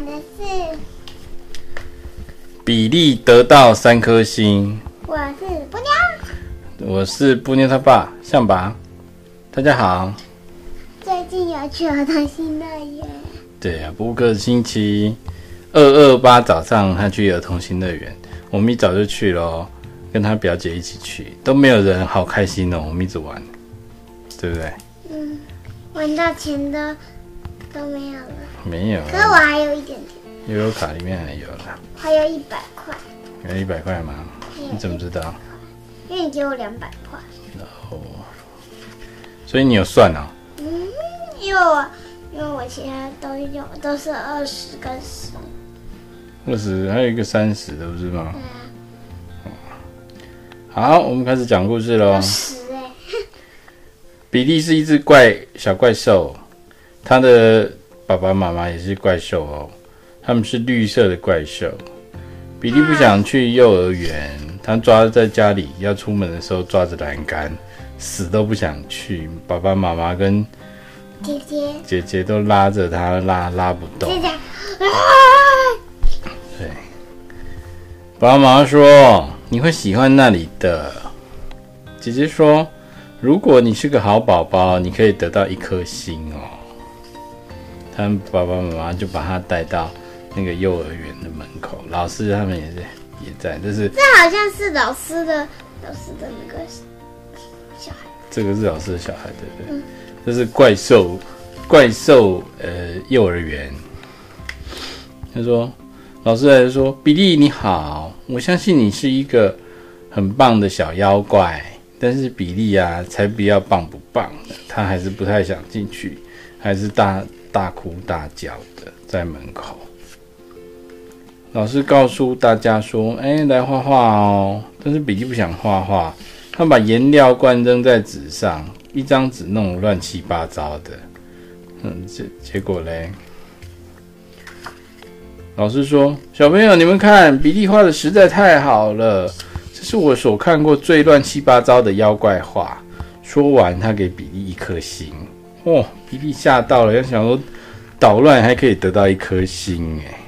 讲的是比利得到三颗星。我是布妞，我是布妞他爸象拔，大家好。最近有去儿童新乐园？对啊，不过星期二二八早上他去儿童新乐园，我们一早就去了，跟他表姐一起去，都没有人，好开心哦，我们一直玩，对不对？嗯，玩到钱都都没有了。没有，可是我还有一点点。悠悠卡里面还有了。还有一百块。还有一百块吗？你怎么知道？因为你给我两百块。然后，所以你有算啊？嗯，因为我因为我其他都有都是二十跟十。二十还有一个三十的不是吗？对啊。好，我们开始讲故事喽。十哎。比利是一只怪小怪兽，他的爸爸妈妈也是怪兽哦，他们是绿色的怪兽。比利不想去幼儿园，他抓在家里，要出门的时候抓着栏杆，死都不想去。爸爸妈妈跟姐姐姐姐都拉着他，拉拉不动。姐姐，对，爸爸妈妈说你会喜欢那里的。姐姐说，如果你是个好宝宝，你可以得到一颗星哦。他们爸爸妈妈就把他带到那个幼儿园的门口，老师他们也在也在，就是这好像是老师的老师的那个小孩，这个是老师的小孩，对不对？嗯、这是怪兽怪兽呃幼儿园。他说，老师来说，比利你好，我相信你是一个很棒的小妖怪。但是比利啊，才不要棒不棒的，他还是不太想进去，还是大大哭大叫的在门口。老师告诉大家说：“哎、来画画哦。”但是比利不想画画，他把颜料罐扔在纸上，一张纸弄乱七八糟的。嗯，结结果嘞，老师说：“小朋友，你们看，比利画的实在太好了。”这是我所看过最乱七八糟的妖怪画。说完，他给比利一颗星。哦，比利吓到了，要想说捣乱还可以得到一颗星哎。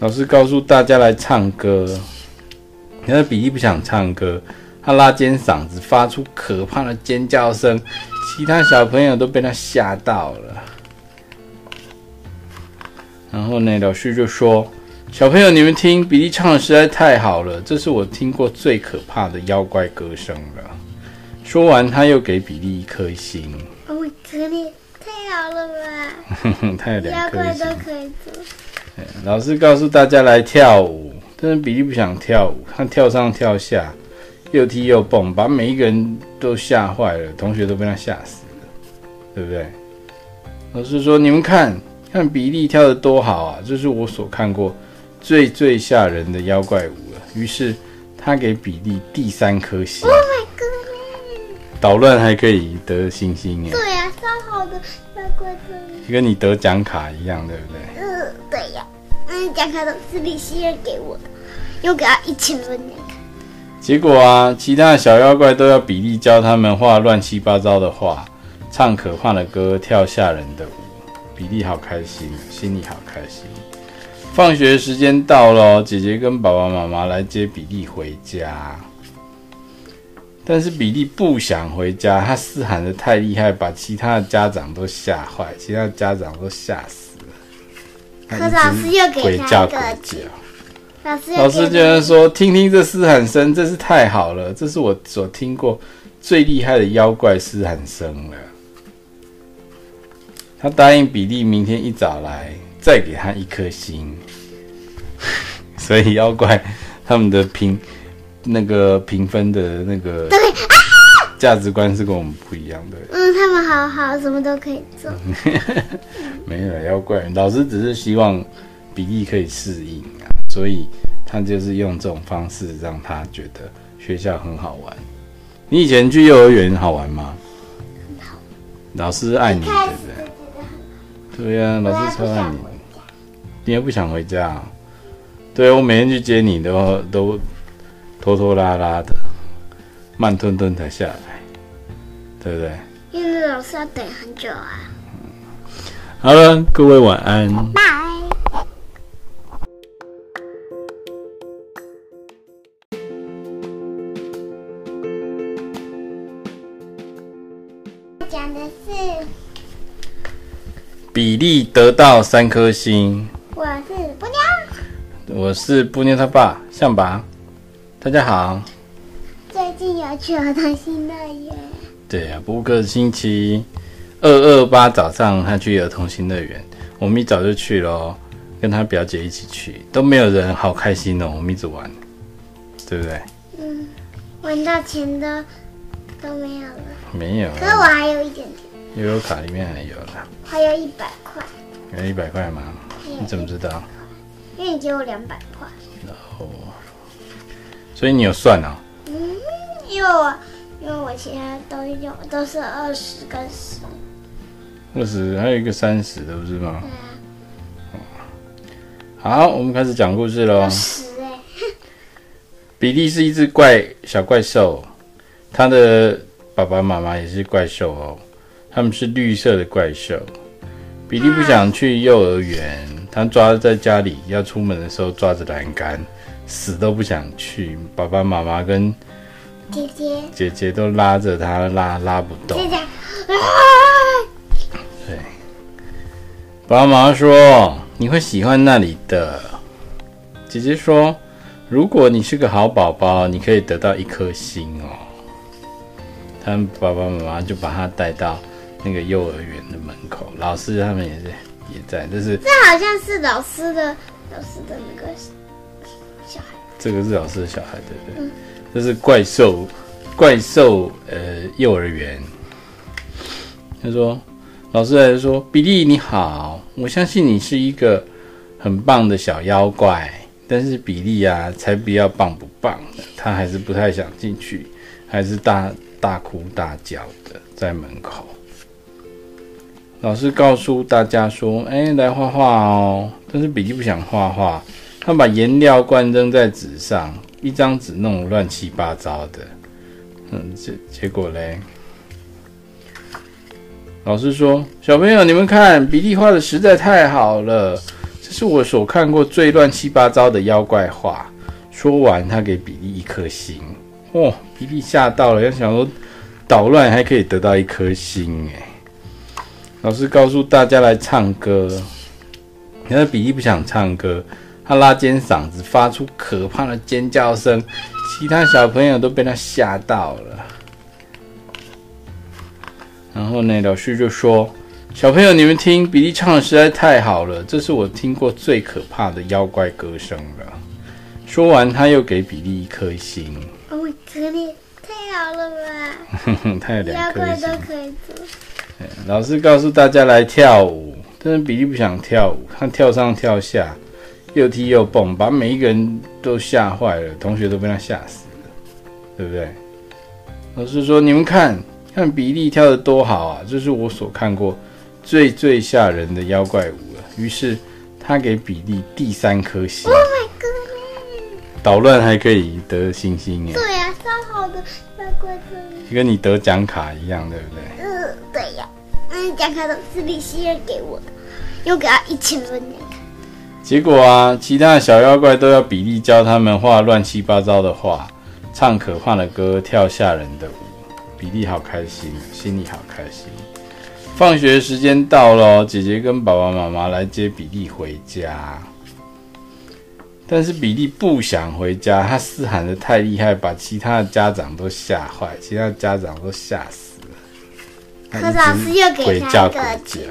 老师告诉大家来唱歌，但是比利不想唱歌，他拉尖嗓子发出可怕的尖叫声，其他小朋友都被他吓到了。然后呢，老师就说。小朋友，你们听，比利唱的实在太好了，这是我听过最可怕的妖怪歌声了。说完，他又给比利一颗星。哦，可你太好了吧？哼哼，他有两颗星。妖怪都可以做。老师告诉大家来跳舞，但是比利不想跳舞，他跳上跳下，又踢又蹦，把每一个人都吓坏了，同学都被他吓死了，对不对？老师说：“你们看看比利跳得多好啊，这是我所看过。”最最吓人的妖怪舞了，于是他给比利第三颗星。Oh my god！捣乱还可以得星星哎。对呀、啊，超好的妖怪的。跟你得奖卡一样，对不对？嗯，对呀。嗯，奖卡都是李希尔给我的，又给他一千分奖卡。结果啊，其他的小妖怪都要比利教他们画乱七八糟的画，唱可怕的歌，跳吓人的舞。比利好开心，心里好开心。放学时间到了，姐姐跟爸爸妈妈来接比利回家。但是比利不想回家，他嘶喊的太厉害，把其他的家长都吓坏，其他的家长都吓死了。可是老师又给他一个叫。老师老师居然说：“听听这嘶喊声，真是太好了，这是我所听过最厉害的妖怪嘶喊声了。”他答应比利明天一早来。再给他一颗星，所以妖怪他们的评那个评分的那个对价值观是跟我们不一样的。嗯，他们好好，什么都可以做。没有要怪，老师只是希望比利可以适应啊，所以他就是用这种方式让他觉得学校很好玩。你以前去幼儿园好玩吗？很好。老师爱你，对不对？对呀，老师超爱你。你也不想回家啊？对，我每天去接你都都拖拖拉拉的，慢吞吞才下来，对不对？因为老师要等很久啊。好了，各位晚安。拜。讲的是，比利得到三颗星。我是布妞。我是布妞他爸，向爸。大家好。最近有去儿童新乐园？对啊，布克星期二二八早上他去儿童新乐园，我们一早就去了，跟他表姐一起去，都没有人，好开心哦，我们一直玩，对不对？嗯，玩到钱都都没有了。没有。可是我还有一点点。悠悠卡里面还有了。还有一百块。有一百块吗？你怎么知道？因为你给我两百块。然后，所以你有算啊？嗯，因为我因为我其他都有都是二十跟十。二十还有一个三十的，不是吗？对啊。好，我们开始讲故事喽。十哎。比利是一只怪小怪兽，他的爸爸妈妈也是怪兽哦，他们是绿色的怪兽。比利不想去幼儿园，他抓在家里，要出门的时候抓着栏杆，死都不想去。爸爸妈妈跟姐姐姐姐都拉着他，拉拉不动。姐姐，对，爸爸妈妈说你会喜欢那里的。姐姐说，如果你是个好宝宝，你可以得到一颗星哦。他们爸爸妈妈就把他带到。那个幼儿园的门口，老师他们也是也在，就是这好像是老师的老师的那个小孩，这个是老师的小孩，对不对？嗯、这是怪兽怪兽呃幼儿园。他说，老师还是说，比利你好，我相信你是一个很棒的小妖怪，但是比利啊，才不要棒不棒的，他还是不太想进去，还是大大哭大叫的在门口。老师告诉大家说：“哎，来画画哦。”但是比利不想画画，他把颜料罐扔在纸上，一张纸弄乱七八糟的。嗯，结结果嘞，老师说：“小朋友，你们看，比利画的实在太好了，这是我所看过最乱七八糟的妖怪画。”说完，他给比利一颗星。哦，比利吓到了，要想说捣乱还可以得到一颗星，哎。老师告诉大家来唱歌，你看比利不想唱歌，他拉尖嗓子发出可怕的尖叫声，其他小朋友都被他吓到了。然后呢，老师就说：“小朋友，你们听，比利唱的实在太好了，这是我听过最可怕的妖怪歌声了。”说完，他又给比利一颗星。哦，可怜，太好了吧？哼哼，他有两颗星。妖怪都可以做。老师告诉大家来跳舞，但是比利不想跳舞，他跳上跳下，又踢又蹦，把每一个人都吓坏了，同学都被他吓死了，对不对？老师说：“你们看看比利跳得多好啊，这是我所看过最最吓人的妖怪舞了。”于是他给比利第三颗星。Oh my god！捣乱还可以得星星耶。对呀、啊，超好的妖怪跟你得奖卡一样，对不对？嗯，对呀。嗯，奖卡都是李希尔给我的，又给他一千分奖卡。结果啊，其他的小妖怪都要比利教他们画乱七八糟的画，唱可怕的歌，跳吓人的舞。比利好开心，心里好开心。放学时间到了，姐姐跟爸爸妈妈来接比利回家。但是比利不想回家，他嘶喊的太厉害，把其他的家长都吓坏，其他的家长都吓死了。可是老师又给他一个奖。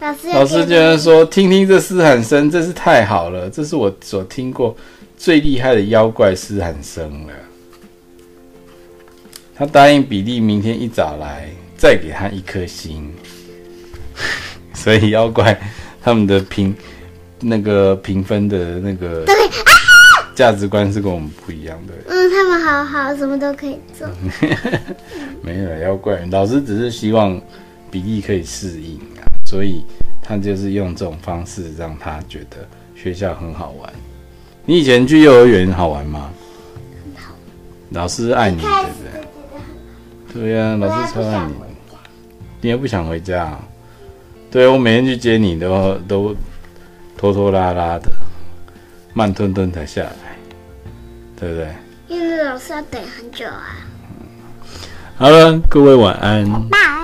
老师老师居然说：“听听这嘶喊声，真是太好了，这是我所听过最厉害的妖怪嘶喊声了。”他答应比利明天一早来，再给他一颗星。所以妖怪他们的评。那个评分的那个价值观是跟我们不一样的。嗯，他们好好，什么都可以做。没有妖怪，老师只是希望比利可以适应啊，所以他就是用这种方式让他觉得学校很好玩。你以前去幼儿园好玩吗？很好。老师爱你，对不对？对呀，老师超爱你。你也不想回家啊？对，我每天去接你都都。拖拖拉拉的，慢吞吞才下来，对不对？因为老师要等很久啊。好了，各位晚安。拜拜。